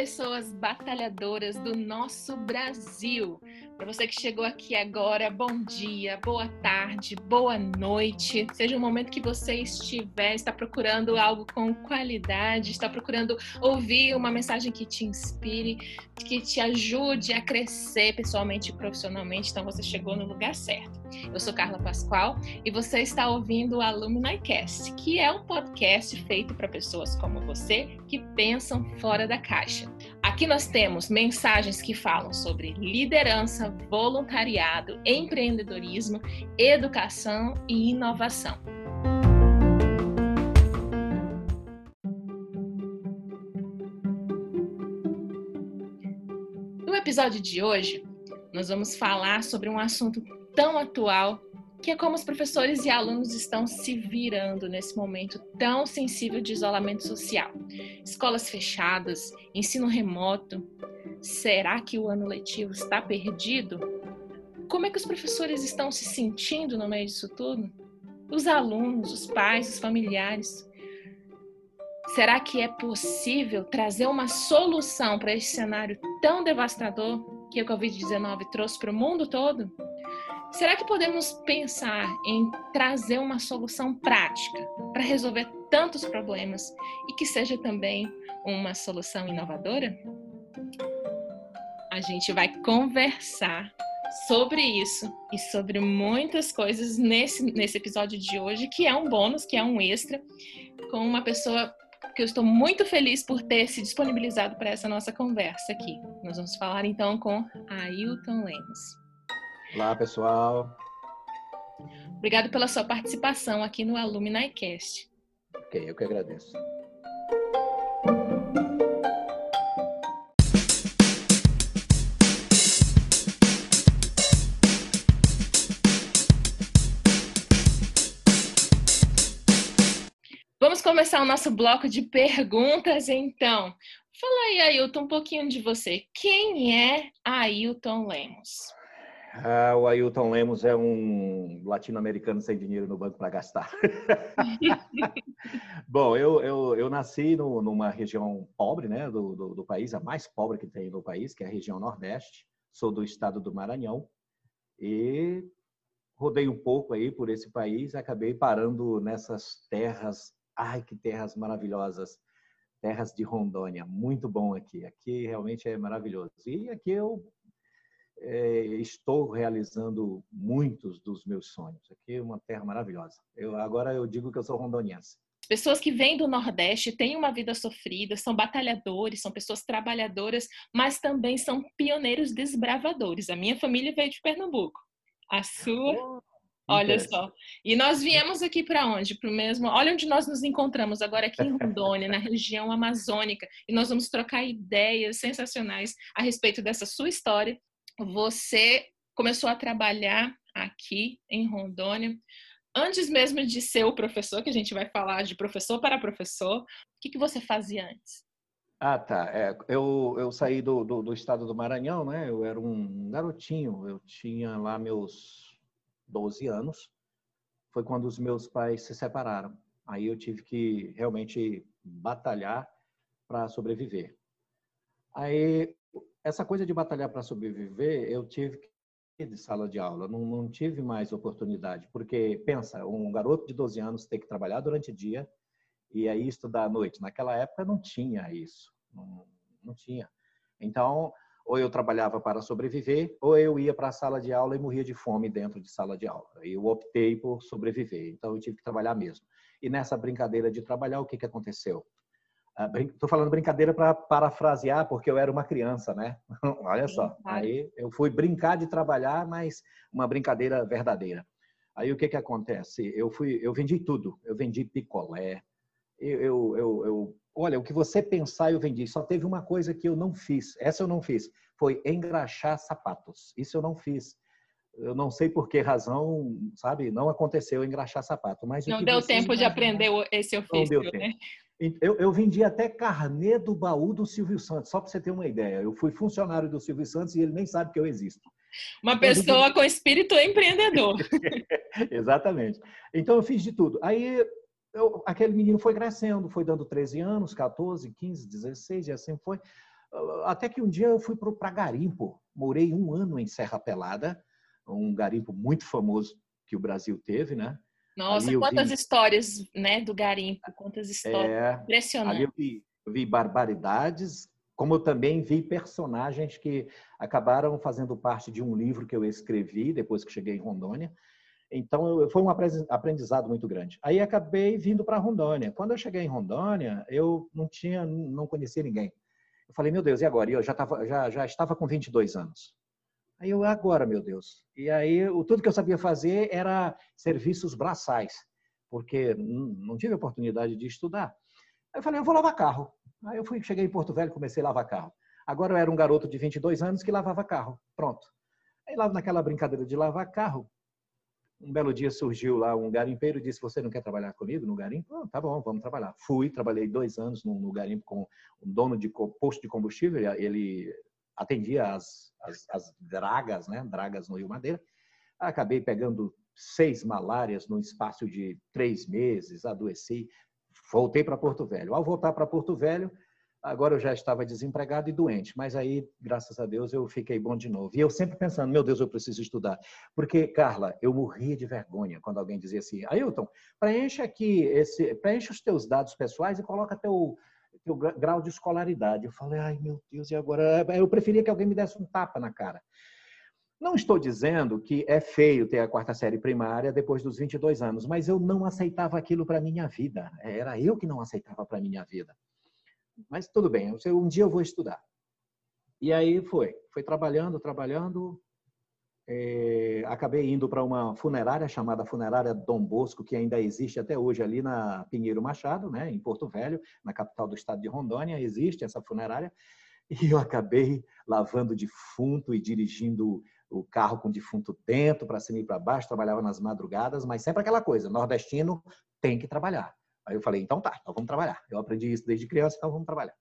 pessoas batalhadoras do nosso Brasil. Para você que chegou aqui agora, bom dia, boa tarde, boa noite. Seja o momento que você estiver, está procurando algo com qualidade, está procurando ouvir uma mensagem que te inspire, que te ajude a crescer pessoalmente e profissionalmente, então você chegou no lugar certo. Eu sou Carla Pascoal e você está ouvindo o Alumni Cast, que é um podcast feito para pessoas como você que pensam fora da caixa. Aqui nós temos mensagens que falam sobre liderança, voluntariado, empreendedorismo, educação e inovação. No episódio de hoje, nós vamos falar sobre um assunto tão atual que é como os professores e alunos estão se virando nesse momento tão sensível de isolamento social. Escolas fechadas, ensino remoto. Será que o ano letivo está perdido? Como é que os professores estão se sentindo no meio disso tudo? Os alunos, os pais, os familiares. Será que é possível trazer uma solução para esse cenário tão devastador que a Covid-19 trouxe para o mundo todo? Será que podemos pensar em trazer uma solução prática para resolver tantos problemas e que seja também uma solução inovadora? A gente vai conversar sobre isso e sobre muitas coisas nesse, nesse episódio de hoje, que é um bônus, que é um extra, com uma pessoa que eu estou muito feliz por ter se disponibilizado para essa nossa conversa aqui. Nós vamos falar então com Ailton Lemos. Olá, pessoal. Obrigado pela sua participação aqui no Alumni Cast. Ok, eu que agradeço. Vamos começar o nosso bloco de perguntas, então. Fala aí, Ailton, um pouquinho de você. Quem é Ailton Lemos? Ah, o Ailton Lemos é um latino-americano sem dinheiro no banco para gastar. Bom, eu, eu, eu nasci no, numa região pobre né, do, do, do, país, a mais pobre que tem no país, que é a região Nordeste. Sou do estado do Maranhão e rodei um pouco aí por esse país, acabei parando nessas terras. Ai, que terras maravilhosas! Terras de Rondônia, muito bom aqui. Aqui realmente é maravilhoso. E aqui eu é, estou realizando muitos dos meus sonhos. Aqui é uma terra maravilhosa. Eu, agora eu digo que eu sou rondoniense. Pessoas que vêm do Nordeste têm uma vida sofrida, são batalhadores, são pessoas trabalhadoras, mas também são pioneiros desbravadores. A minha família veio de Pernambuco. A sua, oh, olha só. E nós viemos aqui para onde? Para o mesmo. Olha onde nós nos encontramos agora aqui em Rondônia, na região amazônica, e nós vamos trocar ideias sensacionais a respeito dessa sua história você começou a trabalhar aqui em Rondônia. Antes mesmo de ser o professor, que a gente vai falar de professor para professor, o que, que você fazia antes? Ah, tá. É, eu, eu saí do, do, do, estado do Maranhão, né? Eu era um garotinho, eu tinha lá meus 12 anos. Foi quando os meus pais se separaram. Aí eu tive que realmente batalhar para sobreviver. Aí essa coisa de batalhar para sobreviver, eu tive que de sala de aula, não, não tive mais oportunidade, porque pensa, um garoto de 12 anos tem que trabalhar durante o dia e aí estudar à noite. Naquela época não tinha isso, não, não tinha. Então, ou eu trabalhava para sobreviver, ou eu ia para a sala de aula e morria de fome dentro de sala de aula. Eu optei por sobreviver, então eu tive que trabalhar mesmo. E nessa brincadeira de trabalhar, o que, que aconteceu? Estou ah, falando brincadeira para parafrasear, porque eu era uma criança, né? Olha só. Aí eu fui brincar de trabalhar, mas uma brincadeira verdadeira. Aí o que que acontece? Eu fui, eu vendi tudo. Eu vendi picolé. Eu, eu, eu, eu, olha, o que você pensar eu vendi. Só teve uma coisa que eu não fiz. Essa eu não fiz. Foi engraxar sapatos. Isso eu não fiz. Eu não sei por que razão, sabe? Não aconteceu engraxar sapato. Mas não deu tempo de aprender esse ofício, né? Tempo. Eu, eu vendi até carnê do baú do Silvio Santos, só para você ter uma ideia. Eu fui funcionário do Silvio Santos e ele nem sabe que eu existo. Uma pessoa com espírito empreendedor. Exatamente. Então eu fiz de tudo. Aí eu, aquele menino foi crescendo, foi dando 13 anos, 14, 15, 16 e assim foi. Até que um dia eu fui para Garimpo. Morei um ano em Serra Pelada, um garimpo muito famoso que o Brasil teve, né? Nossa, quantas vi... histórias, né, do garimpo, quantas histórias. É, Impressionante. Ali eu vi, eu vi barbaridades, como eu também vi personagens que acabaram fazendo parte de um livro que eu escrevi depois que cheguei em Rondônia. Então, foi um aprendizado muito grande. Aí acabei vindo para Rondônia. Quando eu cheguei em Rondônia, eu não tinha, não conhecia ninguém. Eu falei, meu Deus, e agora? E eu já, tava, já, já estava com 22 anos. Aí eu, agora, meu Deus. E aí, o, tudo que eu sabia fazer era serviços braçais, porque não tive oportunidade de estudar. Aí eu falei, eu vou lavar carro. Aí eu fui, cheguei em Porto Velho e comecei a lavar carro. Agora eu era um garoto de 22 anos que lavava carro. Pronto. Aí lá naquela brincadeira de lavar carro, um belo dia surgiu lá um garimpeiro e disse: Você não quer trabalhar comigo no garimpo? Oh, tá bom, vamos trabalhar. Fui, trabalhei dois anos no, no garimpo com um dono de posto de combustível. Ele atendia as, as, as dragas, né? Dragas no Rio Madeira. Acabei pegando seis malárias no espaço de três meses, adoeci, voltei para Porto Velho. Ao voltar para Porto Velho, Agora eu já estava desempregado e doente, mas aí, graças a Deus, eu fiquei bom de novo. E eu sempre pensando, meu Deus, eu preciso estudar. Porque, Carla, eu morria de vergonha quando alguém dizia assim, Ailton, preencha aqui, esse, preencha os teus dados pessoais e coloca teu, teu grau de escolaridade. Eu falei, ai meu Deus, e agora? Eu preferia que alguém me desse um tapa na cara. Não estou dizendo que é feio ter a quarta série primária depois dos 22 anos, mas eu não aceitava aquilo para minha vida. Era eu que não aceitava para minha vida. Mas tudo bem, um dia eu vou estudar. E aí foi, foi trabalhando, trabalhando. É, acabei indo para uma funerária chamada Funerária Dom Bosco, que ainda existe até hoje ali na Pinheiro Machado, né, em Porto Velho, na capital do estado de Rondônia, existe essa funerária. E eu acabei lavando defunto e dirigindo o carro com defunto dentro, para cima e para baixo, trabalhava nas madrugadas, mas sempre aquela coisa, nordestino tem que trabalhar. Aí eu falei, então tá, então vamos trabalhar. Eu aprendi isso desde criança, então vamos trabalhar.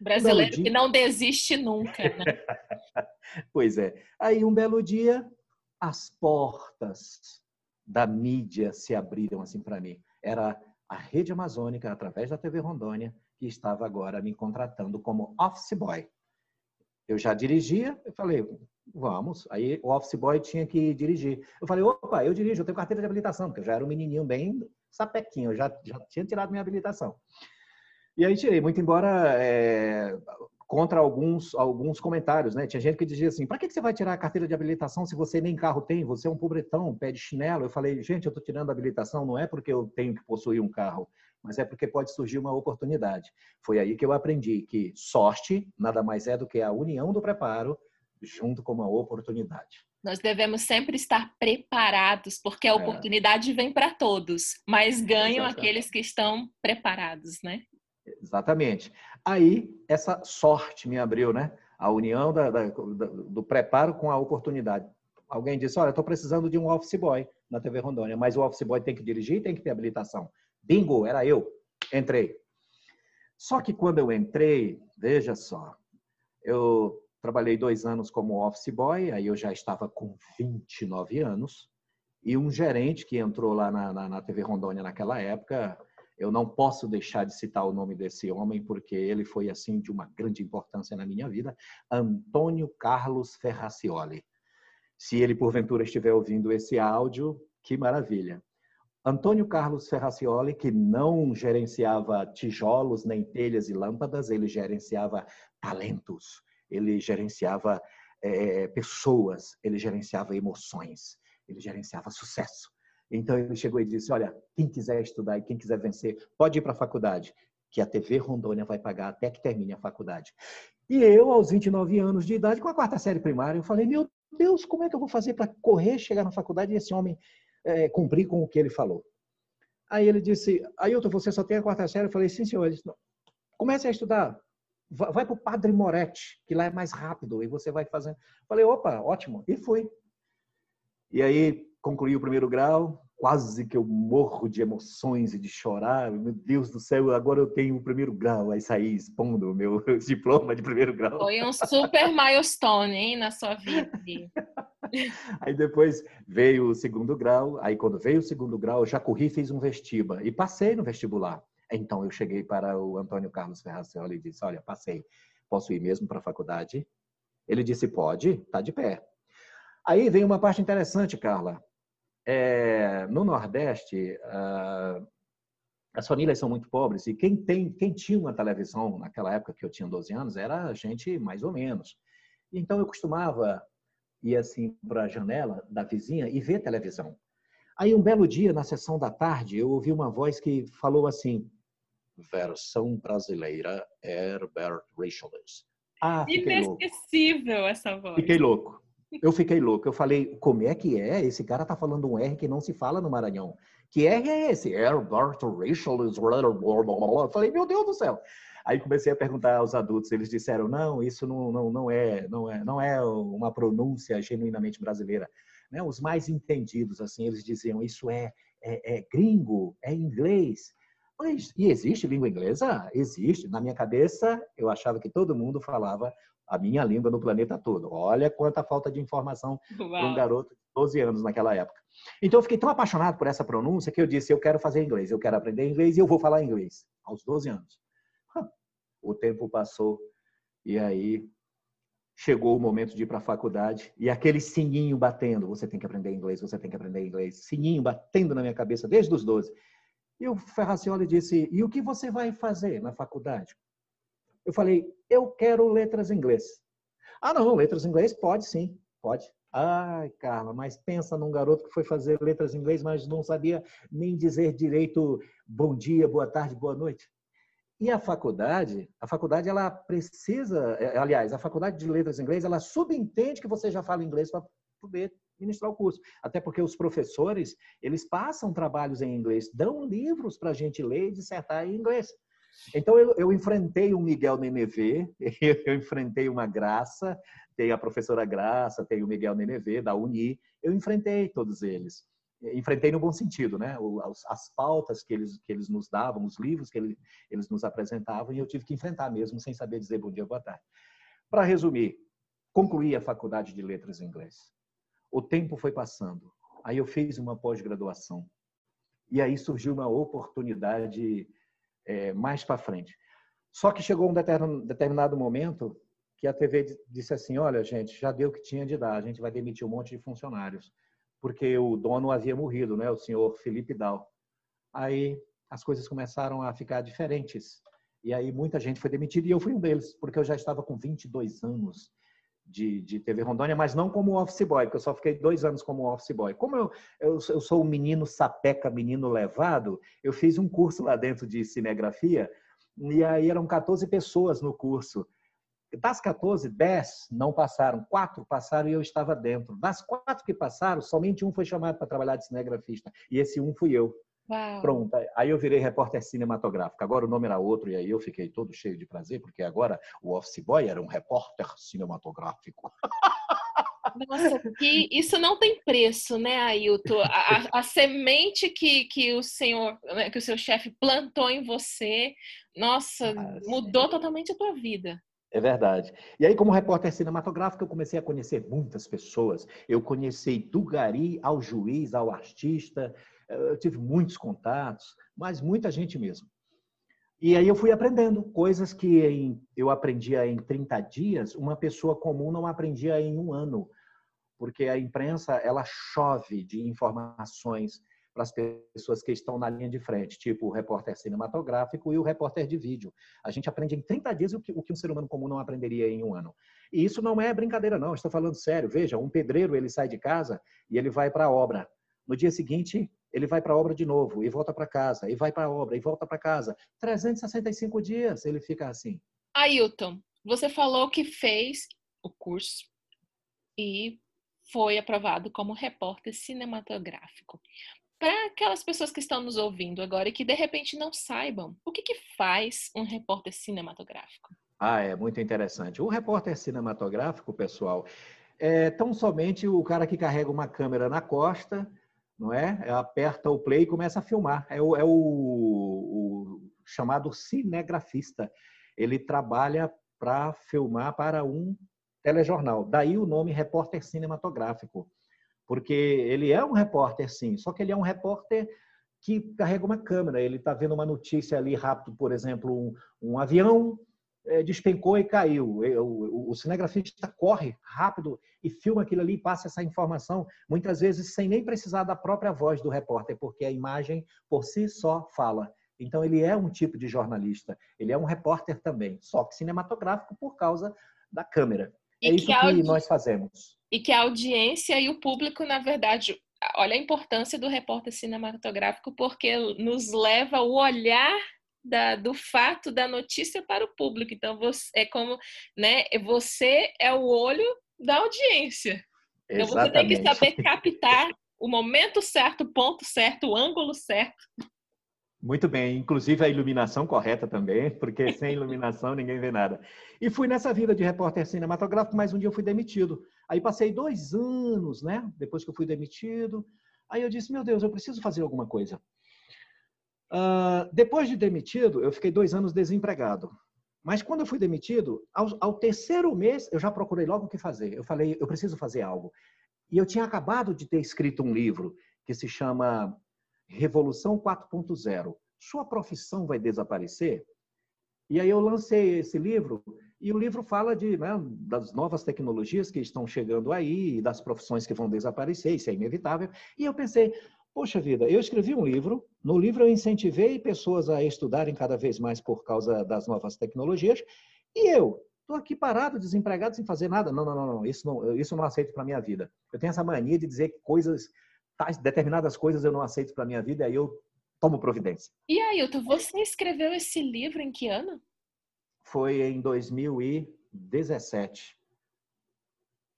Brasileiro que não desiste nunca, né? pois é. Aí um belo dia, as portas da mídia se abriram assim para mim. Era a Rede Amazônica, através da TV Rondônia, que estava agora me contratando como office boy. Eu já dirigia, eu falei, vamos. Aí o office boy tinha que dirigir. Eu falei, opa, eu dirijo, eu tenho carteira de habilitação, porque eu já era um menininho bem sapequinho, eu já, já tinha tirado minha habilitação. E aí tirei, muito embora é, contra alguns, alguns comentários, né? Tinha gente que dizia assim, para que você vai tirar a carteira de habilitação se você nem carro tem? Você é um pobretão, pé de chinelo. Eu falei, gente, eu estou tirando a habilitação não é porque eu tenho que possuir um carro, mas é porque pode surgir uma oportunidade. Foi aí que eu aprendi que sorte nada mais é do que a união do preparo junto com uma oportunidade. Nós devemos sempre estar preparados, porque a é. oportunidade é. vem para todos, mas ganham Exatamente. aqueles que estão preparados, né? Exatamente. Aí, essa sorte me abriu, né? A união da, da, do preparo com a oportunidade. Alguém disse: Olha, estou precisando de um office boy na TV Rondônia, mas o office boy tem que dirigir e tem que ter habilitação. Bingo, era eu. Entrei. Só que quando eu entrei, veja só, eu Trabalhei dois anos como office boy, aí eu já estava com 29 anos. E um gerente que entrou lá na, na, na TV Rondônia naquela época, eu não posso deixar de citar o nome desse homem, porque ele foi, assim, de uma grande importância na minha vida, Antônio Carlos Ferracioli. Se ele, porventura, estiver ouvindo esse áudio, que maravilha. Antônio Carlos Ferracioli, que não gerenciava tijolos, nem telhas e lâmpadas, ele gerenciava talentos, ele gerenciava é, pessoas, ele gerenciava emoções, ele gerenciava sucesso. Então ele chegou e disse: Olha, quem quiser estudar e quem quiser vencer, pode ir para a faculdade, que a TV Rondônia vai pagar até que termine a faculdade. E eu, aos 29 anos de idade, com a quarta série primária, eu falei: Meu Deus, como é que eu vou fazer para correr, chegar na faculdade e esse homem é, cumprir com o que ele falou? Aí ele disse: Ailton, você só tem a quarta série? Eu falei: Sim, senhor. Ele disse, Comece a estudar vai para o Padre Moretti, que lá é mais rápido, e você vai fazendo. Falei, opa, ótimo, e fui. E aí concluí o primeiro grau, quase que eu morro de emoções e de chorar. Meu Deus do céu, agora eu tenho o primeiro grau. Aí saí expondo o meu diploma de primeiro grau. Foi um super milestone, hein, na sua vida. aí depois veio o segundo grau, aí quando veio o segundo grau, eu já corri e fiz um vestiba e passei no vestibular. Então eu cheguei para o Antônio Carlos Ferracioli e disse: Olha, passei, posso ir mesmo para a faculdade? Ele disse: Pode, tá de pé. Aí vem uma parte interessante, Carla. É, no Nordeste, uh, as famílias são muito pobres e quem tem, quem tinha uma televisão naquela época que eu tinha 12 anos era gente mais ou menos. Então eu costumava ir assim para a janela da vizinha e ver televisão. Aí um belo dia na sessão da tarde eu ouvi uma voz que falou assim: versão brasileira Herbert Richards. Ah, Inesquecível louco. essa voz. Fiquei louco. Eu fiquei louco. Eu falei, como é que é? Esse cara tá falando um R que não se fala no Maranhão. Que R é esse? Herbert Richards. Eu falei, meu Deus do céu. Aí comecei a perguntar aos adultos, eles disseram: "Não, isso não, não, não é, não é, não é uma pronúncia genuinamente brasileira". Né? Os mais entendidos assim, eles diziam: "Isso é, é, é gringo, é inglês". Mas, e existe língua inglesa? Existe. Na minha cabeça, eu achava que todo mundo falava a minha língua no planeta todo. Olha quanta falta de informação para um garoto de 12 anos naquela época. Então, eu fiquei tão apaixonado por essa pronúncia que eu disse: eu quero fazer inglês, eu quero aprender inglês e eu vou falar inglês, aos 12 anos. O tempo passou e aí chegou o momento de ir para a faculdade e aquele sininho batendo: você tem que aprender inglês, você tem que aprender inglês. Sininho batendo na minha cabeça desde os 12. E o Ferracioli disse: E o que você vai fazer na faculdade? Eu falei: Eu quero letras em inglês. Ah, não, letras em inglês? Pode sim, pode. Ai, Carla, mas pensa num garoto que foi fazer letras em inglês, mas não sabia nem dizer direito bom dia, boa tarde, boa noite. E a faculdade, a faculdade ela precisa, é, aliás, a faculdade de letras em inglês, ela subentende que você já fala inglês para poder ministrar o curso. Até porque os professores, eles passam trabalhos em inglês, dão livros para a gente ler e dissertar em inglês. Então, eu, eu enfrentei o Miguel Nenevê, eu enfrentei uma Graça, tem a professora Graça, tem o Miguel Nenevê, da Uni, eu enfrentei todos eles enfrentei no bom sentido, né? As, as, pautas que eles, que eles nos davam, os livros que ele, eles nos apresentavam, e eu tive que enfrentar mesmo, sem saber dizer bom dia, boa tarde. Para resumir, concluí a faculdade de letras em inglês. O tempo foi passando. Aí eu fiz uma pós-graduação. E aí surgiu uma oportunidade é, mais para frente. Só que chegou um determinado momento que a TV disse assim: olha, gente, já deu o que tinha de dar, a gente vai demitir um monte de funcionários porque o dono havia morrido, né, o senhor Felipe Dal. Aí as coisas começaram a ficar diferentes. E aí muita gente foi demitida e eu fui um deles, porque eu já estava com 22 anos de, de TV Rondônia, mas não como office boy, porque eu só fiquei dois anos como office boy. Como eu, eu, eu sou um menino sapeca, menino levado, eu fiz um curso lá dentro de cinegrafia e aí eram 14 pessoas no curso. Das 14, 10 não passaram, quatro passaram e eu estava dentro. Das quatro que passaram, somente um foi chamado para trabalhar de cinegrafista. E esse um fui eu. Uau. Pronto. Aí eu virei repórter cinematográfico. Agora o nome era outro e aí eu fiquei todo cheio de prazer, porque agora o office boy era um repórter cinematográfico. Nossa, que isso não tem preço, né, Ailton? A, a, semente que, que o senhor, né, que o seu chefe plantou em você, nossa, ah, mudou totalmente a tua vida. É verdade. E aí, como repórter cinematográfico, eu comecei a conhecer muitas pessoas. Eu conheci do gari ao juiz, ao artista. Eu tive muitos contatos, mas muita gente mesmo. E aí eu fui aprendendo coisas que em, eu aprendia em 30 dias, uma pessoa comum não aprendia em um ano. Porque a imprensa, ela chove de informações para as pessoas que estão na linha de frente, tipo o repórter cinematográfico e o repórter de vídeo. A gente aprende em 30 dias o que, o que um ser humano comum não aprenderia em um ano. E isso não é brincadeira, não. Estou falando sério. Veja, um pedreiro ele sai de casa e ele vai para a obra. No dia seguinte, ele vai para a obra de novo e volta para casa, e vai para a obra e volta para casa. 365 dias ele fica assim. Ailton, você falou que fez o curso e foi aprovado como repórter cinematográfico. Para aquelas pessoas que estão nos ouvindo agora e que de repente não saibam, o que, que faz um repórter cinematográfico? Ah, é muito interessante. O repórter cinematográfico, pessoal, é tão somente o cara que carrega uma câmera na costa, não é? Aperta o play e começa a filmar. É o, é o, o chamado cinegrafista. Ele trabalha para filmar para um telejornal. Daí o nome repórter cinematográfico, porque ele é um repórter, sim, só que ele é um repórter que carrega uma câmera. Ele está vendo uma notícia ali rápido, por exemplo, um, um avião despencou e caiu. O, cinegrafista corre rápido e filma aquilo ali e passa essa informação, muitas vezes sem nem precisar da própria voz do repórter, porque a imagem por si só fala. Então, ele é um tipo de jornalista, ele é um repórter também, só que cinematográfico por causa da câmera. E é isso que, que nós fazemos. E que a audiência e o público, na verdade, olha a importância do repórter cinematográfico, porque nos leva o olhar da, do fato da notícia para o público. Então, você, é como, né, você é o olho da audiência. Então, você tem que saber captar o momento certo, o ponto certo, o ângulo certo. Muito bem, inclusive a iluminação correta também, porque sem iluminação ninguém vê nada. E fui nessa vida de repórter cinematográfico, mas um dia eu fui demitido. Aí passei dois anos, né? Depois que eu fui demitido. Aí eu disse, meu Deus, eu preciso fazer alguma coisa. Uh, depois de demitido, eu fiquei dois anos desempregado. Mas quando eu fui demitido, ao, ao, terceiro mês, eu já procurei logo o que fazer. Eu falei, eu preciso fazer algo. E eu tinha acabado de ter escrito um livro que se chama Revolução 4.0. Sua profissão vai desaparecer? E aí eu lancei esse livro e o livro fala de, né, das novas tecnologias que estão chegando aí, das profissões que vão desaparecer, isso é inevitável. E eu pensei, poxa vida, eu escrevi um livro, no livro eu incentivei pessoas a estudarem cada vez mais por causa das novas tecnologias, e eu estou aqui parado, desempregado, sem fazer nada. Não, não, não, não. Isso, não isso eu não aceito para minha vida. Eu tenho essa mania de dizer que coisas tais, determinadas coisas eu não aceito para minha vida, e aí eu tomo providência. E Ailton, você escreveu esse livro em que ano? Foi em 2017.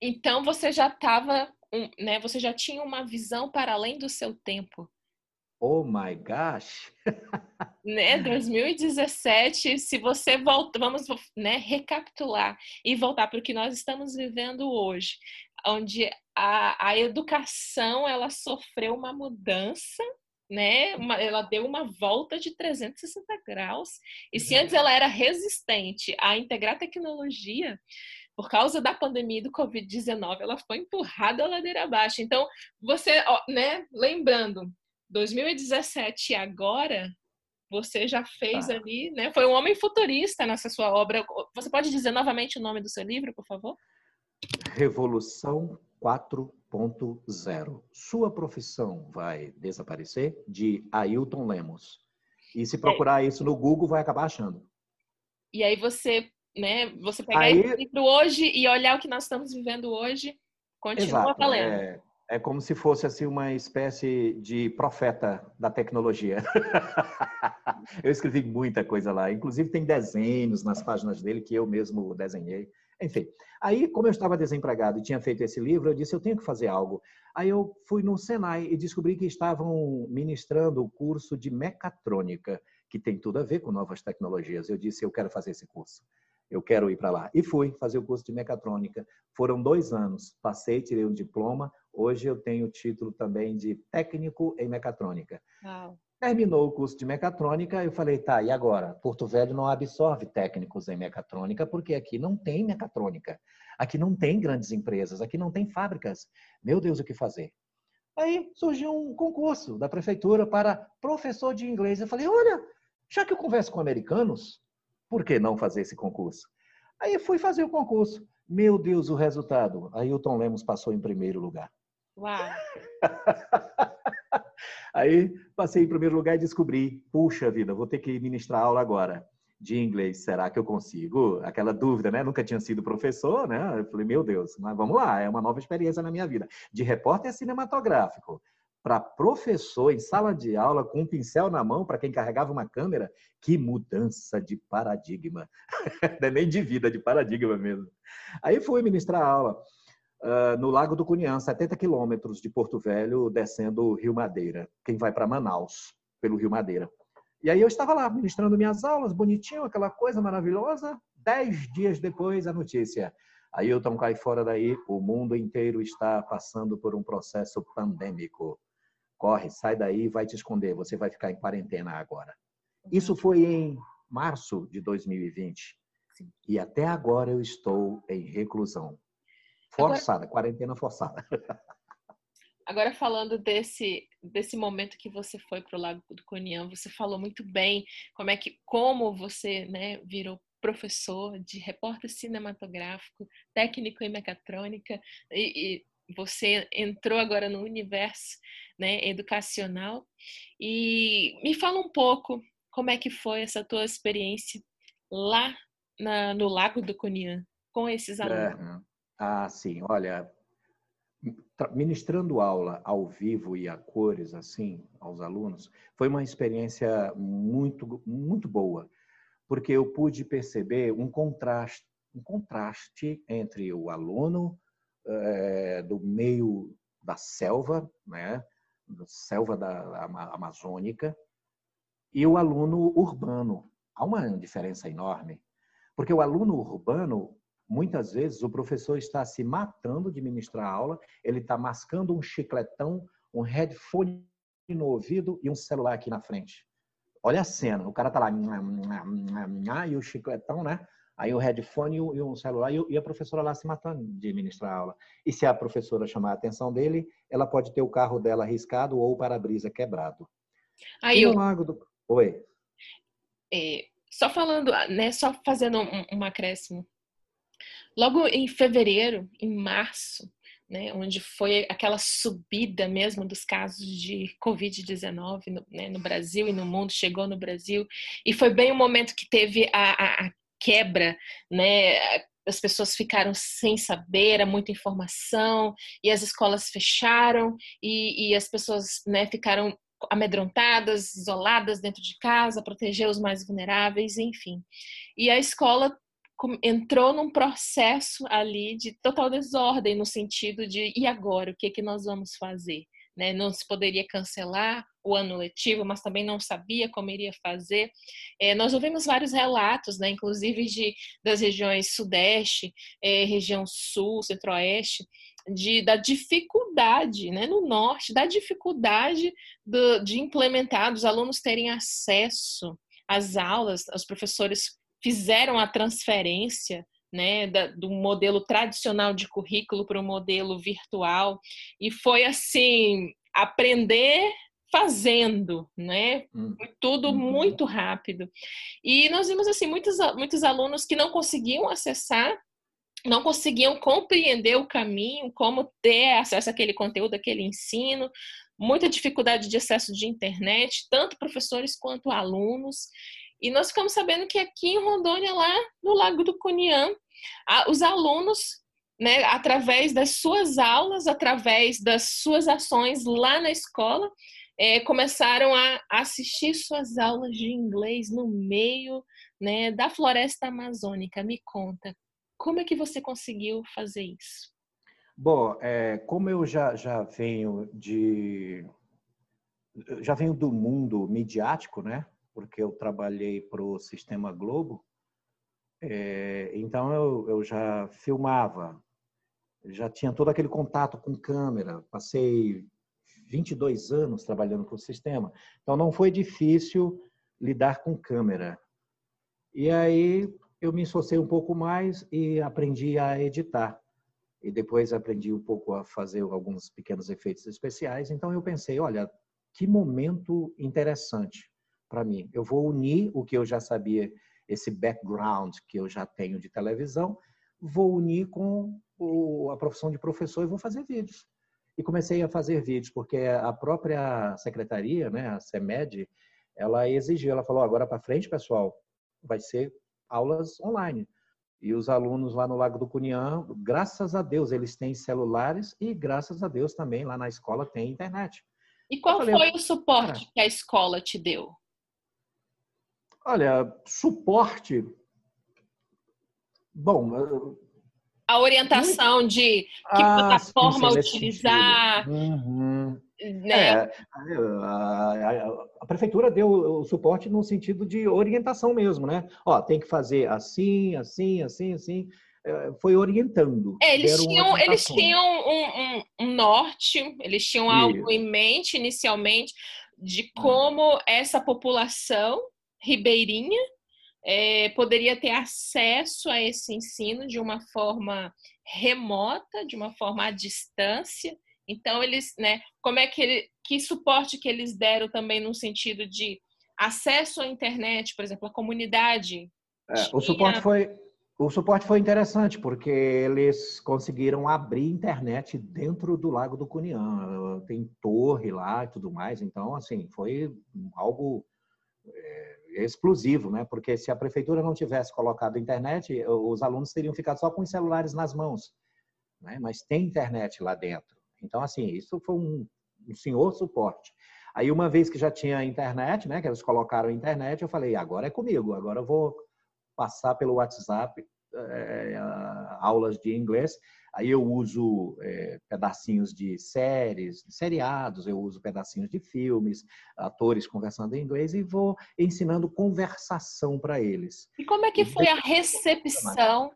Então você já estava, né? Você já tinha uma visão para além do seu tempo. Oh my gosh! né, 2017, se você volta, vamos né, recapitular e voltar para o que nós estamos vivendo hoje, onde a, a educação ela sofreu uma mudança né? Uma, ela deu uma volta de 360 graus. E se antes ela era resistente a integrar tecnologia, por causa da pandemia do Covid-19, ela foi empurrada a ladeira abaixo. Então, você, ó, né, lembrando, 2017 e agora, você já fez ah. ali, né? Foi um homem futurista nessa sua obra. Você pode dizer novamente o nome do seu livro, por favor? Revolução 4.0. Sua profissão vai desaparecer? De Ailton Lemos. E se procurar é. isso no Google, vai acabar achando. E aí você, né, você pegar aí... esse livro hoje e olhar o que nós estamos vivendo hoje, continua Exato. valendo. É, é como se fosse assim uma espécie de profeta da tecnologia. eu escrevi muita coisa lá, inclusive tem desenhos nas páginas dele que eu mesmo desenhei. Enfim, aí como eu estava desempregado e tinha feito esse livro, eu disse eu tenho que fazer algo. Aí eu fui no Senai e descobri que estavam ministrando o curso de mecatrônica, que tem tudo a ver com novas tecnologias. Eu disse eu quero fazer esse curso eu quero ir para lá. E fui fazer o curso de mecatrônica. Foram dois anos. Passei, tirei um diploma. Hoje eu tenho o título também de técnico em mecatrônica. Uau. Terminou o curso de mecatrônica, eu falei, tá, e agora? Porto Velho não absorve técnicos em mecatrônica, porque aqui não tem mecatrônica. Aqui não tem grandes empresas, aqui não tem fábricas. Meu Deus, o que fazer? Aí surgiu um concurso da prefeitura para professor de inglês. Eu falei, olha, já que eu converso com americanos, por que não fazer esse concurso? Aí fui fazer o concurso. Meu Deus, o resultado. Aí o Tom Lemos passou em primeiro lugar. Uau! Aí passei em primeiro lugar e descobri, puxa vida, vou ter que ministrar aula agora de inglês. Será que eu consigo? Aquela dúvida, né? Nunca tinha sido professor, né? Eu falei, meu Deus, mas vamos lá, é uma nova experiência na minha vida. De repórter cinematográfico para professor em sala de aula com um pincel na mão para quem carregava uma câmera, que mudança de paradigma. Não é nem de vida, de paradigma mesmo. Aí fui ministrar aula uh, no Lago do Cunhã, 70 quilômetros de Porto Velho, descendo o Rio Madeira. Quem vai para Manaus, pelo Rio Madeira. E aí eu estava lá, ministrando minhas aulas, bonitinho, aquela coisa maravilhosa. Dez dias depois, a notícia. Ailton cai fora daí, o mundo inteiro está passando por um processo pandêmico corre, sai daí, vai te esconder, você vai ficar em quarentena agora. Isso foi em março de 2020. Sim. E até agora eu estou em reclusão. Forçada, agora... quarentena forçada. Agora falando desse desse momento que você foi para o Lago do Coniam, você falou muito bem como é que como você né, virou professor de repórter cinematográfico, técnico em mecatrônica e, e você entrou agora no universo né, educacional e me fala um pouco como é que foi essa tua experiência lá na, no Lago do Coniam com esses alunos. É, ah, sim. Olha, ministrando aula ao vivo e a cores assim aos alunos foi uma experiência muito muito boa porque eu pude perceber um contraste um contraste entre o aluno é, do meio da selva né da selva da amazônica e o aluno urbano há uma diferença enorme porque o aluno urbano Muitas vezes o professor está se matando de ministrar aula, ele está mascando um chicletão, um headphone no ouvido e um celular aqui na frente. Olha a cena, o cara tá lá e o chicletão, né? Aí o headphone e um celular e a professora lá se matando de ministrar aula. E se a professora chamar a atenção dele, ela pode ter o carro dela arriscado ou o para-brisa quebrado. Aí eu... Lago do... Oi. É, só falando, né, só fazendo um, um acréscimo. Logo em fevereiro, em março, né, onde foi aquela subida mesmo dos casos de Covid-19 no, né, no, Brasil e no mundo, chegou no Brasil, e foi bem o momento que teve a, a, a quebra, né, as pessoas ficaram sem saber, era muita informação, e as escolas fecharam, e, e as pessoas né, ficaram amedrontadas, isoladas dentro de casa, proteger os mais vulneráveis, enfim. E a escola entrou num processo ali de total desordem no sentido de e agora? O que que nós vamos fazer né? não se poderia cancelar o ano letivo mas também não sabia como iria fazer é, nós ouvimos vários relatos né inclusive de das regiões sudeste é, região sul centro-oeste de, da dificuldade, né, no norte, da dificuldade do, de implementar, dos alunos terem acesso às aulas, os professores fizeram a transferência né, da, do modelo tradicional de currículo para o modelo virtual e foi assim aprender fazendo, né? Hum. Foi tudo uhum. muito rápido. E nós vimos assim muitos muitos alunos que não conseguiam acessar, não conseguiam compreender o caminho, como ter acesso àquele conteúdo, àquele ensino, muita dificuldade de acesso de internet, tanto professores quanto alunos. E nós ficamos sabendo que aqui em Rondônia, lá no Lago do Coniam, os alunos, né, através das suas aulas, através das suas ações lá na escola, é, começaram a assistir suas aulas de inglês no meio né, da floresta amazônica. Me conta, como é que você conseguiu fazer isso? Bom, é, como eu já, já venho de já venho do mundo midiático, né? Porque eu trabalhei para o Sistema Globo, é, então eu, eu já filmava, já tinha todo aquele contato com câmera, passei 22 anos trabalhando com o sistema, então não foi difícil lidar com câmera. E aí eu me esforcei um pouco mais e aprendi a editar. E depois aprendi um pouco a fazer alguns pequenos efeitos especiais. Então eu pensei, olha, que momento interessante para mim. Eu vou unir o que eu já sabia, esse background que eu já tenho de televisão, vou unir com o, a profissão de professor e vou fazer vídeos. E comecei a fazer vídeos, porque a própria secretaria, né, a CEMED, ela exigiu, ela falou, agora para frente, pessoal, vai ser aulas online. E os alunos lá no Lago do Cunhã, graças a Deus, eles têm celulares e graças a Deus também lá na escola tem internet. E qual falei, foi o suporte que a escola te deu? Olha, suporte. Bom. A orientação muito... de que ah, plataforma sim, utilizar. Uhum. Né? É, a, a, a, prefeitura deu o suporte no sentido de orientação mesmo, né? Ó, tem que fazer assim, assim, assim, assim. É, foi orientando. É, eles, tinham, eles tinham um, um, um, norte, eles tinham algo em mente inicialmente de hum. como essa população ribeirinha, é, poderia ter acesso a esse ensino de uma forma remota, de uma forma à distância. Então, eles, né, como é que ele, que suporte que eles deram também no sentido de acesso à internet, por exemplo, a comunidade? É, tinha... O suporte foi o suporte foi interessante porque eles conseguiram abrir internet dentro do Lago do Cunhã. Tem torre lá e tudo mais. Então, assim, foi algo é, explosivo, né? Porque se a prefeitura não tivesse colocado internet, os alunos teriam ficado só com os celulares nas mãos. Né? Mas tem internet lá dentro. Então, assim, isso foi um, um senhor suporte. Aí, uma vez que já tinha internet, né? Que eles colocaram internet, eu falei, agora é comigo, agora eu vou passar pelo WhatsApp é, aulas de inglês. Aí eu uso é, pedacinhos de séries, de seriados, eu uso pedacinhos de filmes, atores conversando em inglês e vou ensinando conversação para eles. E como é que foi a recepção?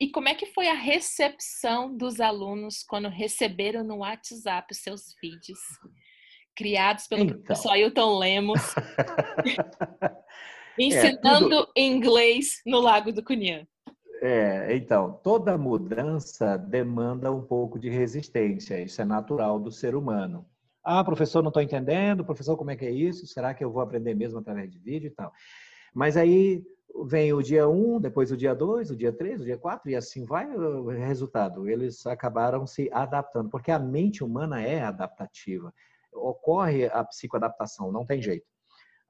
E como é que foi a recepção dos alunos quando receberam no WhatsApp os seus vídeos? Criados pelo então. professor Ailton Lemos. ensinando é, tudo... inglês no Lago do Cunhã. É, então, toda mudança demanda um pouco de resistência, isso é natural do ser humano. Ah, professor, não estou entendendo, professor, como é que é isso? Será que eu vou aprender mesmo através de vídeo e tal? Mas aí vem o dia 1, um, depois o dia 2, o dia 3, o dia 4, e assim vai o resultado. Eles acabaram se adaptando, porque a mente humana é adaptativa. Ocorre a psicoadaptação, não tem jeito.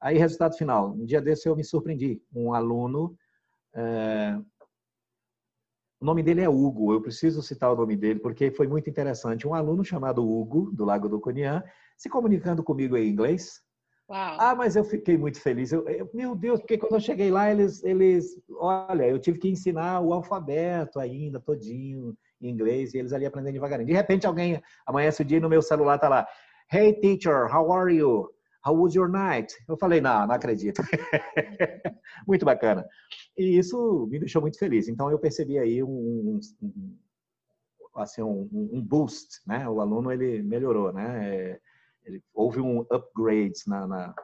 Aí, resultado final. Um dia desse eu me surpreendi. Um aluno é, o nome dele é Hugo, eu preciso citar o nome dele porque foi muito interessante. Um aluno chamado Hugo, do Lago do Cunhã, se comunicando comigo em inglês. Uau. Ah, mas eu fiquei muito feliz. Eu, eu, meu Deus, porque quando eu cheguei lá, eles, eles, olha, eu tive que ensinar o alfabeto ainda todinho em inglês e eles ali aprendendo devagarinho. De repente, alguém amanhece o dia e no meu celular tá lá, Hey teacher, how are you? How was your night? Eu falei, não, não acredito. muito bacana. E isso me deixou muito feliz. Então, eu percebi aí um, um assim, um, um, boost, né? O aluno, ele melhorou, né? É, ele, houve um upgrade na, na,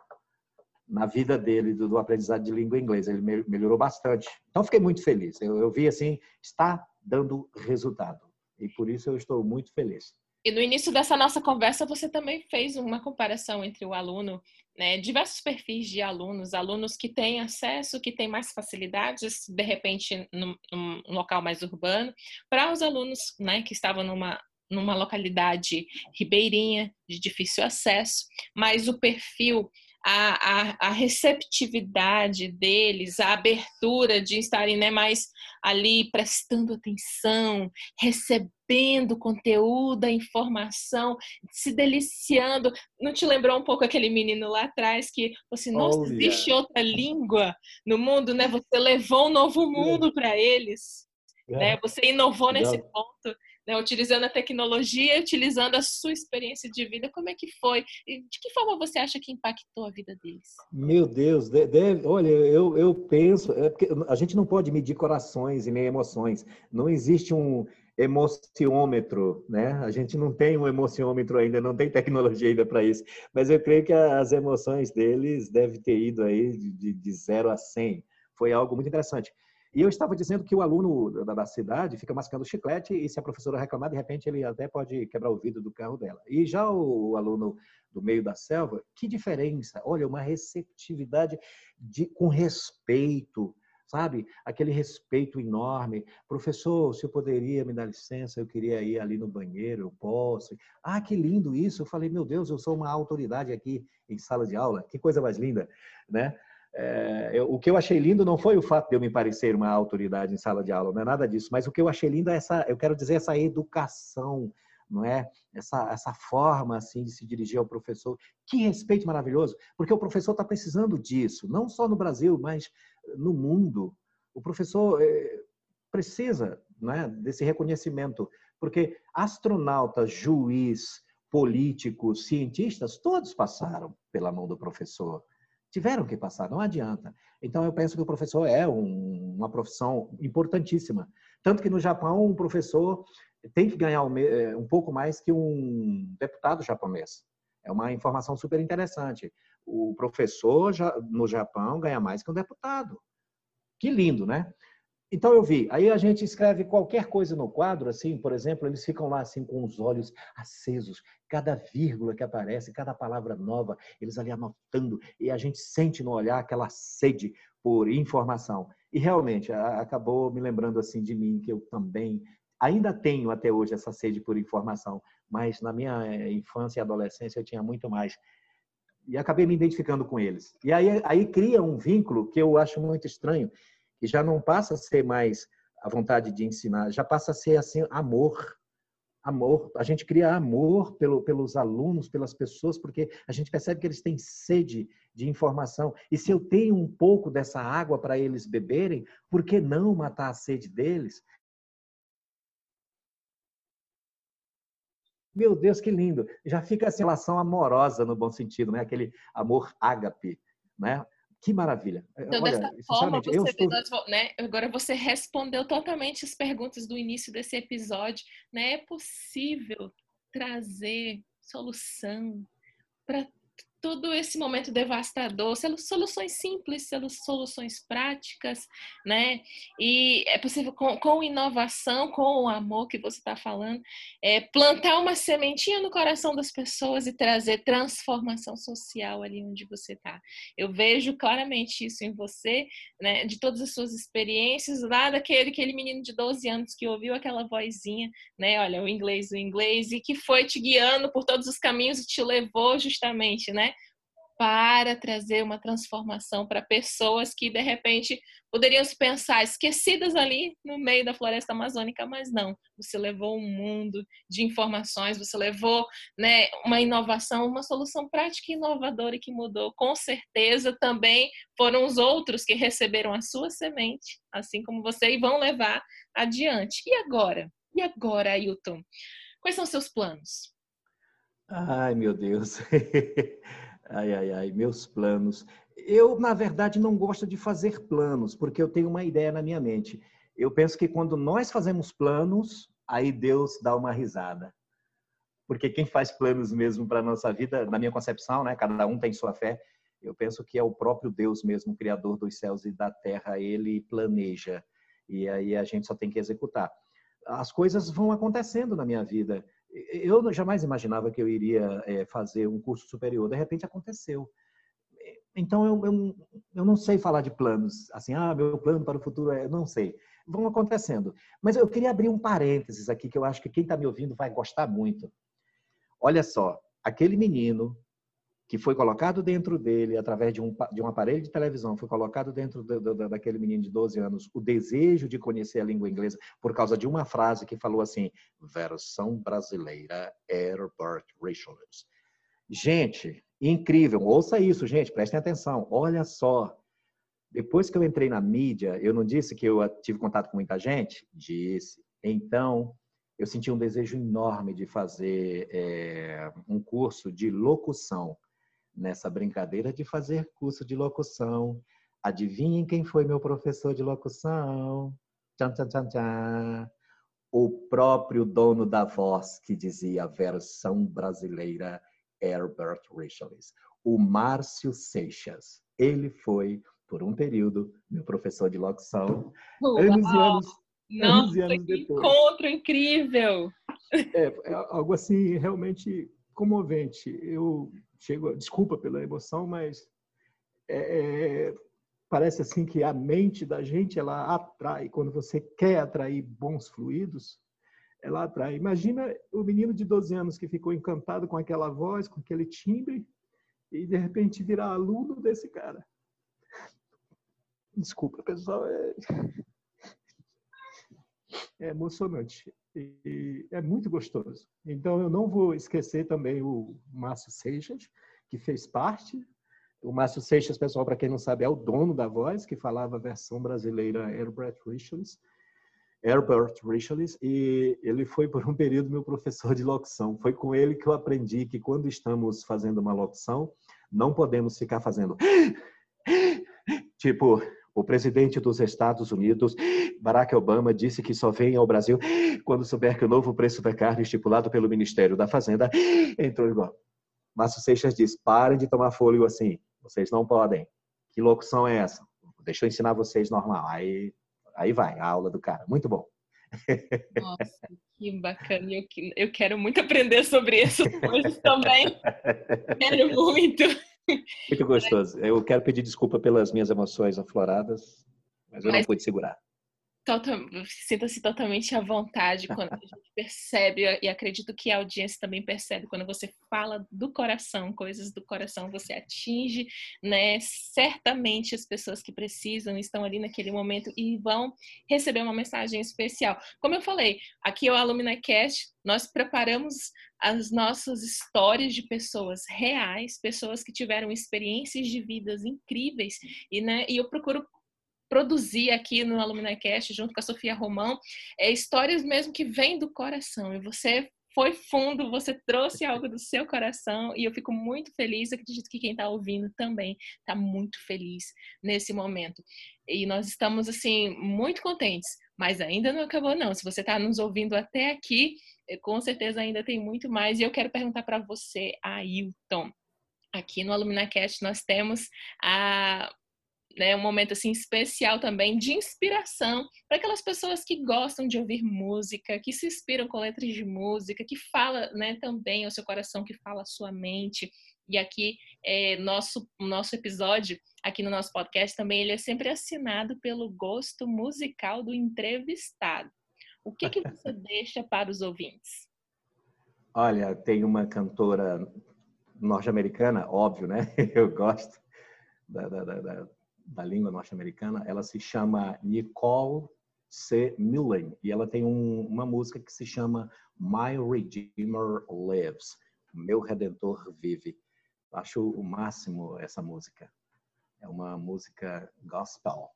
na vida dele do, do, aprendizado de língua inglesa. Ele melhorou bastante. Então, fiquei muito feliz. Eu, eu vi, assim, está dando resultado. E por isso eu estou muito feliz. E no início dessa nossa conversa, você também fez uma comparação entre o aluno, né, diversos perfis de alunos, alunos que têm acesso, que têm mais facilidades, de repente, num, num local mais urbano, para os alunos né, que estavam numa, numa localidade ribeirinha, de difícil acesso, mas o perfil a, a, a, receptividade deles, a abertura de estarem né, mais ali prestando atenção, recebendo conteúdo, a informação, se deliciando. Não te lembrou um pouco aquele menino lá atrás que você, nossa, oh, existe yeah. outra língua no mundo, né? Você levou um novo mundo yeah. para eles. Yeah. Né? Você inovou nesse ponto né, utilizando a tecnologia, utilizando a sua experiência de vida, como é que foi? E de que forma você acha que impactou a vida deles? Meu Deus, deve, olha, eu, eu penso, é porque a gente não pode medir corações e nem emoções. Não existe um emociômetro, né? A gente não tem um emociômetro ainda, não tem tecnologia ainda para isso. Mas eu creio que as emoções deles devem ter ido aí de, de 0 a 100. Foi algo muito interessante. E eu estava dizendo que o aluno da, cidade fica mascando chiclete e se a professora reclamar, de repente ele até pode quebrar o vidro do carro dela. E já o aluno do meio da selva, que diferença! Olha, uma receptividade de, com respeito, sabe? Aquele respeito enorme. Professor, se eu poderia me dar licença, eu queria ir ali no banheiro, eu posso. Ah, que lindo isso! Eu falei, meu Deus, eu sou uma autoridade aqui em sala de aula, que coisa mais linda, né? É, eu, o que eu achei lindo não foi o fato de eu me parecer uma autoridade em sala de aula, não é nada disso, mas o que eu achei lindo é essa, eu quero dizer, essa educação, não é? Essa, essa forma assim de se dirigir ao professor. Que respeito maravilhoso, porque o professor está precisando disso, não só no Brasil, mas no mundo. O professor é, precisa é, desse reconhecimento, porque astronautas, juiz, políticos, cientistas, todos passaram pela mão do professor tiveram que passar, não adianta. Então, eu penso que o professor é um, uma profissão importantíssima. Tanto que no Japão, um professor tem que ganhar um, eh, um pouco mais que um deputado japonês. É uma informação super interessante. O professor no Japão ganha mais que um deputado. Que lindo, né? Então eu vi. Aí a gente escreve qualquer coisa no quadro, assim, por exemplo, eles ficam lá assim com os olhos acesos, cada vírgula que aparece, cada palavra nova, eles ali anotando e a gente sente no olhar aquela sede por informação. E realmente acabou me lembrando assim de mim que eu também ainda tenho até hoje essa sede por informação, mas na minha eh, infância e adolescência eu tinha muito mais e acabei me identificando com eles. E aí, aí cria um vínculo que eu acho muito estranho, que já não passa a ser mais a vontade de ensinar, já passa a ser assim amor. Amor, a gente cria amor pelo, pelos alunos, pelas pessoas, porque a gente percebe que eles têm sede de informação. E se eu tenho um pouco dessa água para eles beberem, por que não matar a sede deles? Meu Deus, que lindo! Já fica essa relação amorosa no bom sentido, né? Aquele amor ágape, né? Que maravilha. Então, Olha, dessa forma, você, estou... né, agora você respondeu totalmente as perguntas do início desse episódio. Né? É possível trazer solução para todo esse momento devastador, soluções simples, soluções práticas, né? E é possível com, com inovação, com o amor que você está falando, é, plantar uma sementinha no coração das pessoas e trazer transformação social ali onde você está. Eu vejo claramente isso em você, né? De todas as suas experiências, lá daquele aquele menino de 12 anos que ouviu aquela vozinha, né? Olha, o inglês, o inglês, e que foi te guiando por todos os caminhos e te levou justamente, né? Para trazer uma transformação para pessoas que de repente poderiam se pensar esquecidas ali no meio da floresta amazônica, mas não. Você levou um mundo de informações, você levou né, uma inovação, uma solução prática e inovadora que mudou. Com certeza também foram os outros que receberam a sua semente, assim como você, e vão levar adiante. E agora? E agora, Ailton? Quais são seus planos? Ai, meu Deus. Ai, ai, ai, meus planos. Eu, na verdade, não gosto de fazer planos, porque eu tenho uma ideia na minha mente. Eu penso que quando nós fazemos planos, aí Deus dá uma risada. Porque quem faz planos mesmo para a nossa vida, na minha concepção, né, cada um tem sua fé, eu penso que é o próprio Deus mesmo, criador dos céus e da terra, ele planeja. E aí a gente só tem que executar. As coisas vão acontecendo na minha vida eu jamais imaginava que eu iria é, fazer um curso superior. De repente aconteceu. Então eu, eu, eu, não sei falar de planos, assim, ah, meu plano para o futuro é, não sei. Vão acontecendo. Mas eu queria abrir um parênteses aqui que eu acho que quem está me ouvindo vai gostar muito. Olha só, aquele menino que foi colocado dentro dele, através de um, de um aparelho de televisão, foi colocado dentro do, do, daquele menino de 12 anos o desejo de conhecer a língua inglesa por causa de uma frase que falou assim, versão brasileira Herbert Richards. Gente, incrível, ouça isso, gente, prestem atenção, olha só. Depois que eu entrei na mídia, eu não disse que eu tive contato com muita gente? Disse. Então, eu senti um desejo enorme de fazer é, um curso de locução nessa brincadeira de fazer curso de locução. Adivinhem quem foi meu professor de locução? Tchan, tchan, tchan, tchan. O próprio dono da voz que dizia a versão brasileira Herbert Richards, o Márcio Seixas. Ele foi, por um período, meu professor de locução. Uau. Anos e anos, Nossa, anos e anos que depois. encontro incrível! É, é algo assim realmente comovente. Eu chego, desculpa pela emoção, mas é, é, parece assim que a mente da gente ela atrai quando você quer atrair bons fluidos, ela atrai. Imagina o menino de 12 anos que ficou encantado com aquela voz, com aquele timbre e de repente virar aluno desse cara. Desculpa, pessoal, é, é emocionante e é muito gostoso. Então, eu não vou esquecer também o Márcio Seixas, que fez parte. O Márcio Seixas, pessoal, para quem não sabe, é o dono da voz, que falava a versão brasileira Herbert Richards. Herbert Richards, e ele foi por um período meu professor de locução. Foi com ele que eu aprendi que quando estamos fazendo uma locução, não podemos ficar fazendo tipo o presidente dos Estados Unidos, Barack Obama, disse que só vem ao Brasil quando souber que o novo preço da carne estipulado pelo Ministério da Fazenda entrou igual. Márcio Seixas diz: parem de tomar fôlego assim. Vocês não podem. Que locução é essa? deixa eu ensinar vocês normal. Aí, aí vai, a aula do cara. Muito bom. Nossa, que bacana. Eu, eu quero muito aprender sobre essas coisas também. Quero muito. Muito gostoso. Eu quero pedir desculpa pelas minhas emoções afloradas, mas eu mas, não pude segurar total, sinta-se totalmente à vontade quando a gente percebe, e acredito que a audiência também percebe, quando você fala do coração, coisas do coração, você atinge, né? Certamente as pessoas que precisam estão ali naquele momento e vão receber uma mensagem especial. Como eu falei, aqui é o Alumni Cast, nós preparamos as nossas histórias de pessoas reais, pessoas que tiveram experiências de vidas incríveis, e, né, e eu procuro produzir aqui no Alumni Cast, junto com a Sofia Romão, é histórias mesmo que vêm do coração. E você foi fundo, você trouxe algo do seu coração e eu fico muito feliz. Acredito que quem está ouvindo também está muito feliz nesse momento. E nós estamos, assim, muito contentes, mas ainda não acabou, não. Se você está nos ouvindo até aqui, eh, com certeza ainda tem muito mais. E eu quero perguntar para você, Ailton. Aqui no Alumni Cast nós temos a né, um momento assim especial também de inspiração para aquelas pessoas que gostam de ouvir música, que se inspiram com letras de música, que fala, né, também ao seu coração, que fala a sua mente. E aqui é, nosso nosso episódio aqui no nosso podcast também ele é sempre assinado pelo gosto musical do entrevistado. O que que você deixa para os ouvintes? Olha, tem uma cantora norte-americana, óbvio, né? Eu gosto da, da, da, da língua norte-americana, ela se chama Nicole C. Millen e ela tem um, uma música que se chama My Redeemer Lives, Meu Redentor Vive. Acho o máximo essa música. É uma música gospel.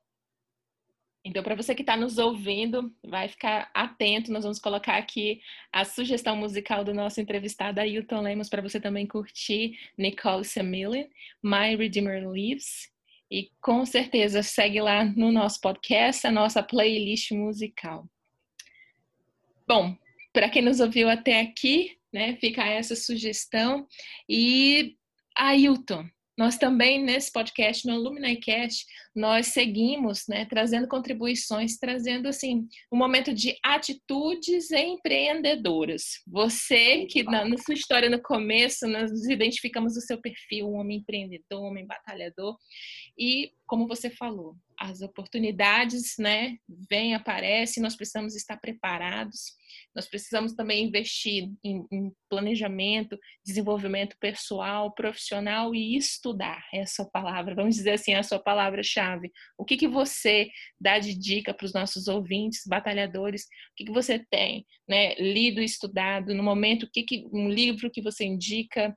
Então, para você que está nos ouvindo, vai ficar atento. Nós vamos colocar aqui a sugestão musical do nosso entrevistado Ailton Lemos para você também curtir Nicole Millen, My Redeemer Lives. E com certeza segue lá no nosso podcast, a nossa playlist musical. Bom, para quem nos ouviu até aqui, né, fica essa sugestão. E Ailton, nós também, nesse podcast, no AlumniCast, nós seguimos né, trazendo contribuições, trazendo assim um momento de atitudes empreendedoras. Você que na, na, sua história no começo, nós identificamos o seu perfil, um homem empreendedor, um homem batalhador, e como você falou, as oportunidades, né, vêm, aparecem, nós precisamos estar preparados. Nós precisamos também investir em, em planejamento, desenvolvimento pessoal, profissional e estudar. Essa palavra, vamos dizer assim, a sua palavra-chave. O que, que você dá de dica para os nossos ouvintes, batalhadores? O que, que você tem, né, lido, estudado no momento? O que, que um livro que você indica?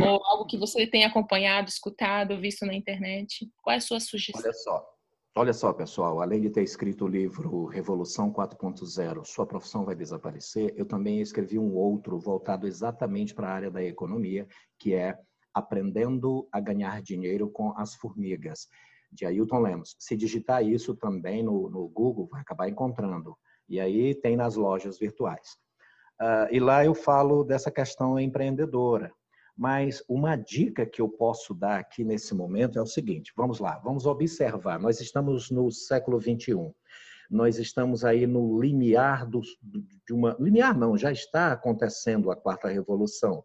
Ou algo que você tem acompanhado, escutado, visto na internet? Qual é a sua sugestão? Olha só, olha só, pessoal. Além de ter escrito o livro Revolução 4.0, Sua Profissão Vai Desaparecer, eu também escrevi um outro voltado exatamente para a área da economia, que é Aprendendo a Ganhar Dinheiro com as Formigas, de Ailton Lemos. Se digitar isso também no, no Google, vai acabar encontrando. E aí tem nas lojas virtuais. Uh, e lá eu falo dessa questão empreendedora. Mas uma dica que eu posso dar aqui nesse momento é o seguinte: vamos lá, vamos observar. Nós estamos no século 21. Nós estamos aí no limiar do, de uma. Limiar não, já está acontecendo a quarta revolução.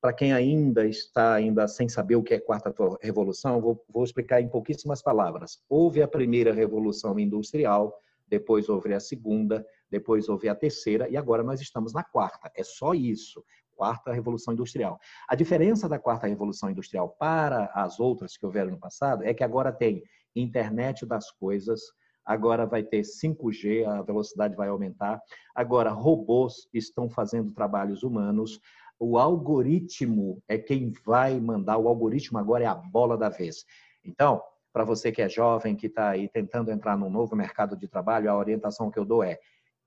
Para quem ainda está ainda sem saber o que é quarta revolução, vou, vou explicar em pouquíssimas palavras. Houve a primeira revolução industrial, depois houve a segunda, depois houve a terceira e agora nós estamos na quarta. É só isso. Quarta Revolução Industrial. A diferença da Quarta Revolução Industrial para as outras que houveram no passado é que agora tem internet das coisas, agora vai ter 5G, a velocidade vai aumentar, agora robôs estão fazendo trabalhos humanos, o algoritmo é quem vai mandar, o algoritmo agora é a bola da vez. Então, para você que é jovem, que está aí tentando entrar num novo mercado de trabalho, a orientação que eu dou é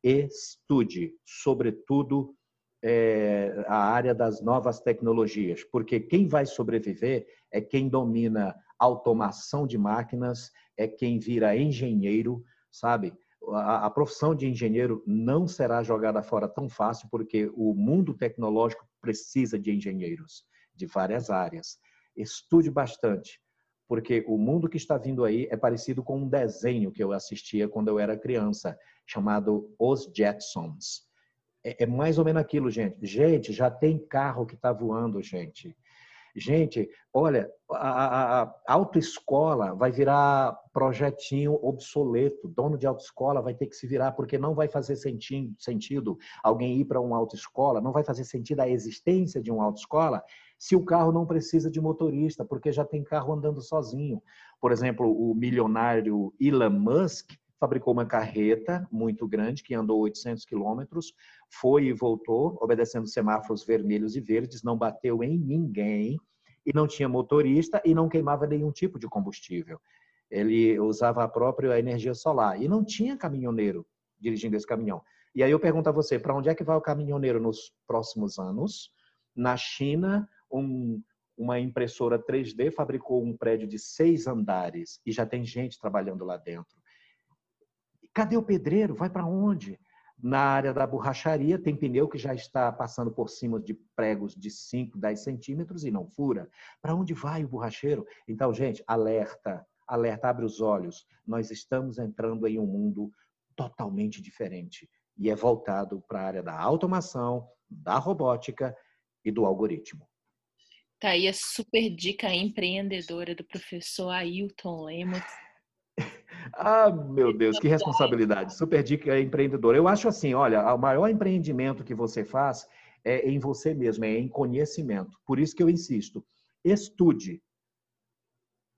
estude, sobretudo é, a área das novas tecnologias, porque quem vai sobreviver é quem domina automação de máquinas, é quem vira engenheiro, sabe? A, a profissão de engenheiro não será jogada fora tão fácil, porque o mundo tecnológico precisa de engenheiros de várias áreas. Estude bastante porque o mundo que está vindo aí é parecido com um desenho que eu assistia quando eu era criança, chamado Os Jetsons. É, é mais ou menos aquilo, gente. Gente, já tem carro que está voando, gente. Gente, olha, a, a, a, autoescola vai virar projetinho obsoleto. Dono de autoescola vai ter que se virar, porque não vai fazer sentido, sentido alguém ir para uma autoescola, não vai fazer sentido a existência de uma autoescola se o carro não precisa de motorista, porque já tem carro andando sozinho. Por exemplo, o milionário Elon Musk fabricou uma carreta muito grande que andou 800 quilômetros, foi e voltou, obedecendo semáforos vermelhos e verdes, não bateu em ninguém e não tinha motorista e não queimava nenhum tipo de combustível. Ele usava a própria energia solar e não tinha caminhoneiro dirigindo esse caminhão. E aí eu pergunto a você, para onde é que vai o caminhoneiro nos próximos anos? Na China, um, uma impressora 3D fabricou um prédio de seis andares e já tem gente trabalhando lá dentro. Cadê o pedreiro? Vai para onde? Na área da borracharia, tem pneu que já está passando por cima de pregos de 5, 10 centímetros e não fura. Para onde vai o borracheiro? Então, gente, alerta, alerta, abre os olhos. Nós estamos entrando em um mundo totalmente diferente e é voltado para a área da automação, da robótica e do algoritmo. Tá aí a super dica empreendedora do professor Ailton Lemos. Ah, meu Deus, que responsabilidade. Super dica empreendedora. Eu acho assim, olha, o maior empreendimento que você faz é em você mesmo, é em conhecimento. Por isso que eu insisto, estude.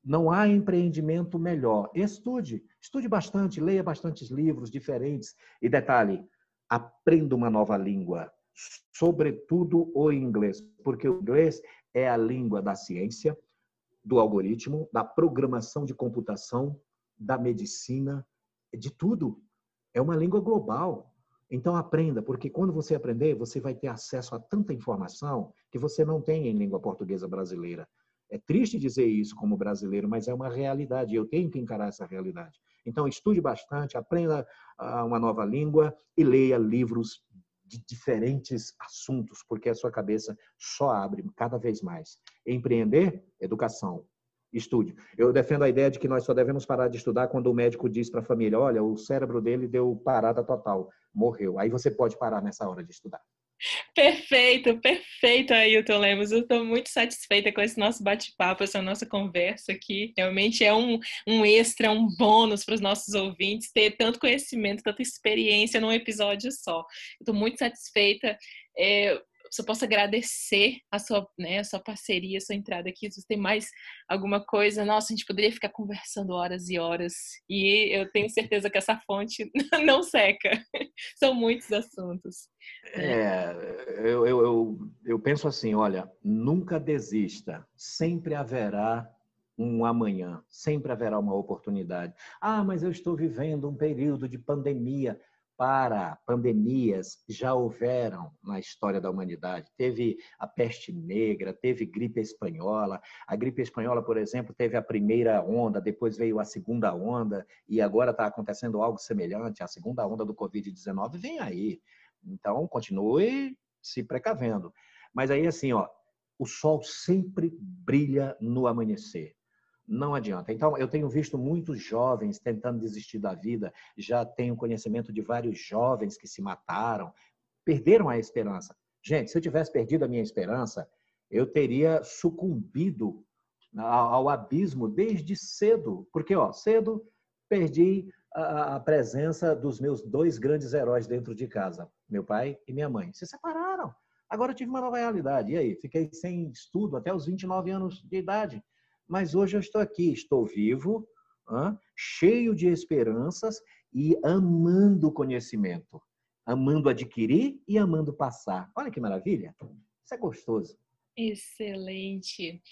Não há empreendimento melhor. Estude, estude bastante, leia bastantes livros diferentes. E detalhe, aprenda uma nova língua, sobretudo o inglês, porque o inglês é a língua da ciência, do algoritmo, da programação de computação, da medicina, de tudo. É uma língua global. Então aprenda, porque quando você aprender, você vai ter acesso a tanta informação que você não tem em língua portuguesa brasileira. É triste dizer isso como brasileiro, mas é uma realidade. Eu tenho que encarar essa realidade. Então estude bastante, aprenda ah, uma nova língua e leia livros de diferentes assuntos, porque a sua cabeça só abre cada vez mais. Empreender, educação. Estude. Eu defendo a ideia de que nós só devemos parar de estudar quando o médico diz para a família: olha, o cérebro dele deu parada total, morreu. Aí você pode parar nessa hora de estudar. Perfeito, perfeito, Ailton Lemos. Eu estou muito satisfeita com esse nosso bate-papo, essa nossa conversa aqui. Realmente é um, um extra, um bônus para os nossos ouvintes ter tanto conhecimento, tanta experiência num episódio só. Estou muito satisfeita. É, você possa agradecer a sua, né, a sua parceria, a sua entrada aqui. Se você tem mais alguma coisa, nossa, a gente poderia ficar conversando horas e horas. E eu tenho certeza que essa fonte não seca. São muitos assuntos. É, eu, eu, eu, eu penso assim, olha, nunca desista. Sempre haverá um amanhã, sempre haverá uma oportunidade. Ah, mas eu estou vivendo um período de pandemia para pandemias já houveram na história da humanidade. Teve a peste negra, teve gripe espanhola. A gripe espanhola, por exemplo, teve a primeira onda, depois veio a segunda onda e agora está acontecendo algo semelhante. A segunda onda do Covid-19 vem aí. Então, continue se precavendo. Mas aí, assim, ó, o sol sempre brilha no amanhecer não adianta. Então, eu tenho visto muitos jovens tentando desistir da vida, já tenho conhecimento de vários jovens que se mataram, perderam a esperança. Gente, se eu tivesse perdido a minha esperança, eu teria sucumbido ao abismo desde cedo, porque ó, cedo perdi a presença dos meus dois grandes heróis dentro de casa, meu pai e minha mãe. Se separaram. Agora eu tive uma nova realidade. E aí? Fiquei sem estudo até os 29 anos de idade. Mas hoje eu estou aqui, estou vivo, cheio de esperanças e amando o conhecimento. Amando adquirir e amando passar. Olha que maravilha! Isso é gostoso. Excelente.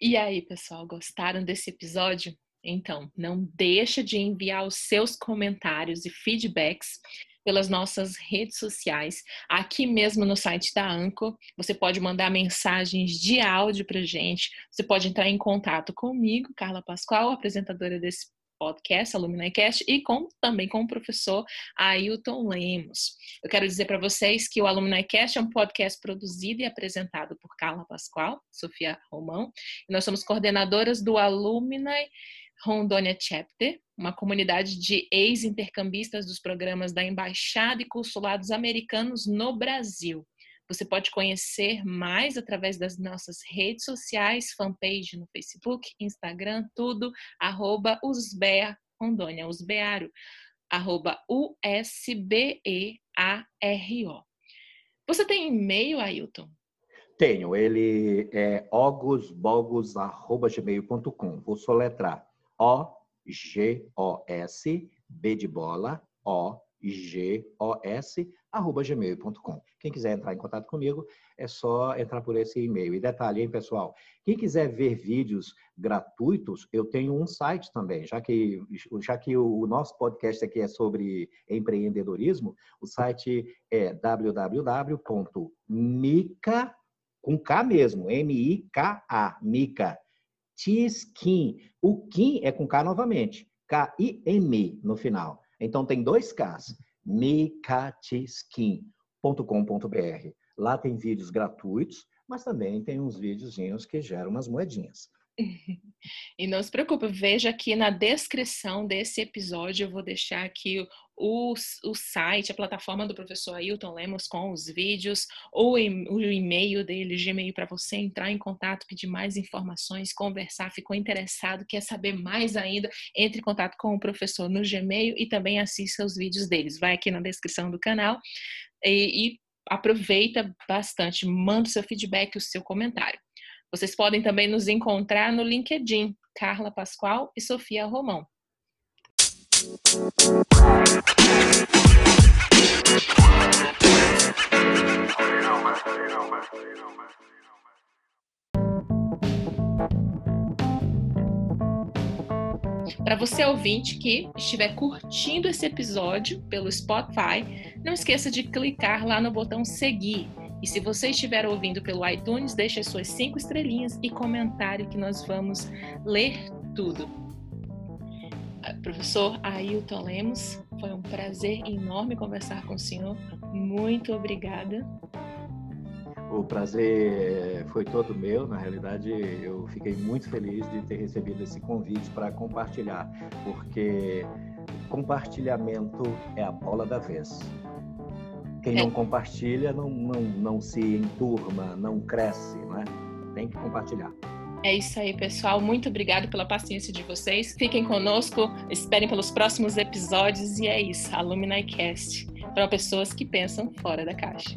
E aí, pessoal, gostaram desse episódio? Então, não deixa de enviar os seus comentários e feedbacks pelas nossas redes sociais, aqui mesmo no site da Anco. Você pode mandar mensagens de áudio para gente. Você pode entrar em contato comigo, Carla Pascoal, apresentadora desse podcast, AlumniCast, e com, também com o professor Ailton Lemos. Eu quero dizer para vocês que o AlumniCast é um podcast produzido e apresentado por Carla Pascoal, Sofia Romão, e nós somos coordenadoras do Alumni Rondônia Chapter, uma comunidade de ex-intercambistas dos programas da Embaixada e Consulados Americanos no Brasil. Você pode conhecer mais através das nossas redes sociais, fanpage no Facebook, Instagram, tudo, arroba Usbea Rondônia, Usbearo, arroba U-S-B-E-A-R-O. Você tem e-mail, Ailton? Tenho, ele é ogosbogos.gmail.com. Vou soletrar. O-G-O-S, B de bola, O-G-O-S, arroba gmail.com. Quem quiser entrar em contato comigo, é só entrar por esse e-mail. E detalhe, hein, pessoal? Quem quiser ver vídeos gratuitos, eu tenho um site também, já que, já que o nosso podcast aqui é sobre empreendedorismo, o site é www.mica, com K mesmo, M-I-K-A, Mica, Tiskin. O Kim é com K novamente, K-I-M no final. Então tem dois Ks micatiskin.com.br. Lá tem vídeos gratuitos, mas também tem uns videozinhos que geram umas moedinhas. E não se preocupe, veja aqui na descrição desse episódio, eu vou deixar aqui o, o site, a plataforma do professor Ailton Lemos com os vídeos, ou o e-mail dele, Gmail, para você entrar em contato, pedir mais informações, conversar, ficou interessado, quer saber mais ainda, entre em contato com o professor no Gmail e também assista os vídeos deles. Vai aqui na descrição do canal e, e aproveita bastante, manda o seu feedback, o seu comentário. Vocês podem também nos encontrar no LinkedIn, Carla Pascoal e Sofia Romão. Para você ouvinte que estiver curtindo esse episódio pelo Spotify, não esqueça de clicar lá no botão seguir e se você estiver ouvindo pelo iTunes, deixe as suas cinco estrelinhas e comentário que nós vamos ler tudo. Ah, professor Ailton Lemos, foi um prazer enorme conversar com o senhor. Muito obrigada. O prazer foi todo meu. Na realidade, eu fiquei muito feliz de ter recebido esse convite para compartilhar, porque compartilhamento é a bola da vez. Quem não é. compartilha não, não, não se enturma, não cresce, não é? Tem que compartilhar. É isso aí, pessoal. Muito obrigado pela paciência de vocês. Fiquem conosco, esperem pelos próximos episódios e é isso. Alumni Cast para pessoas que pensam fora da caixa.